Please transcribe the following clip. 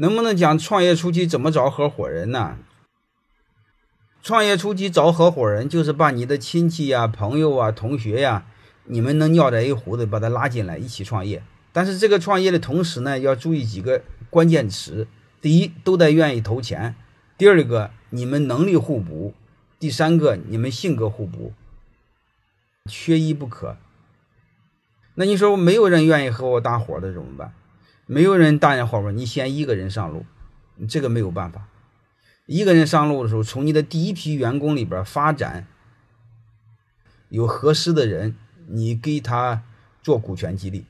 能不能讲创业初期怎么找合伙人呢？创业初期找合伙人，就是把你的亲戚呀、朋友啊、同学呀，你们能尿在一壶的，把他拉进来一起创业。但是这个创业的同时呢，要注意几个关键词：第一，都得愿意投钱；第二个，你们能力互补；第三个，你们性格互补，缺一不可。那你说没有人愿意和我搭伙的怎么办？没有人答应伙伴，你先一个人上路，这个没有办法。一个人上路的时候，从你的第一批员工里边发展，有合适的人，你给他做股权激励。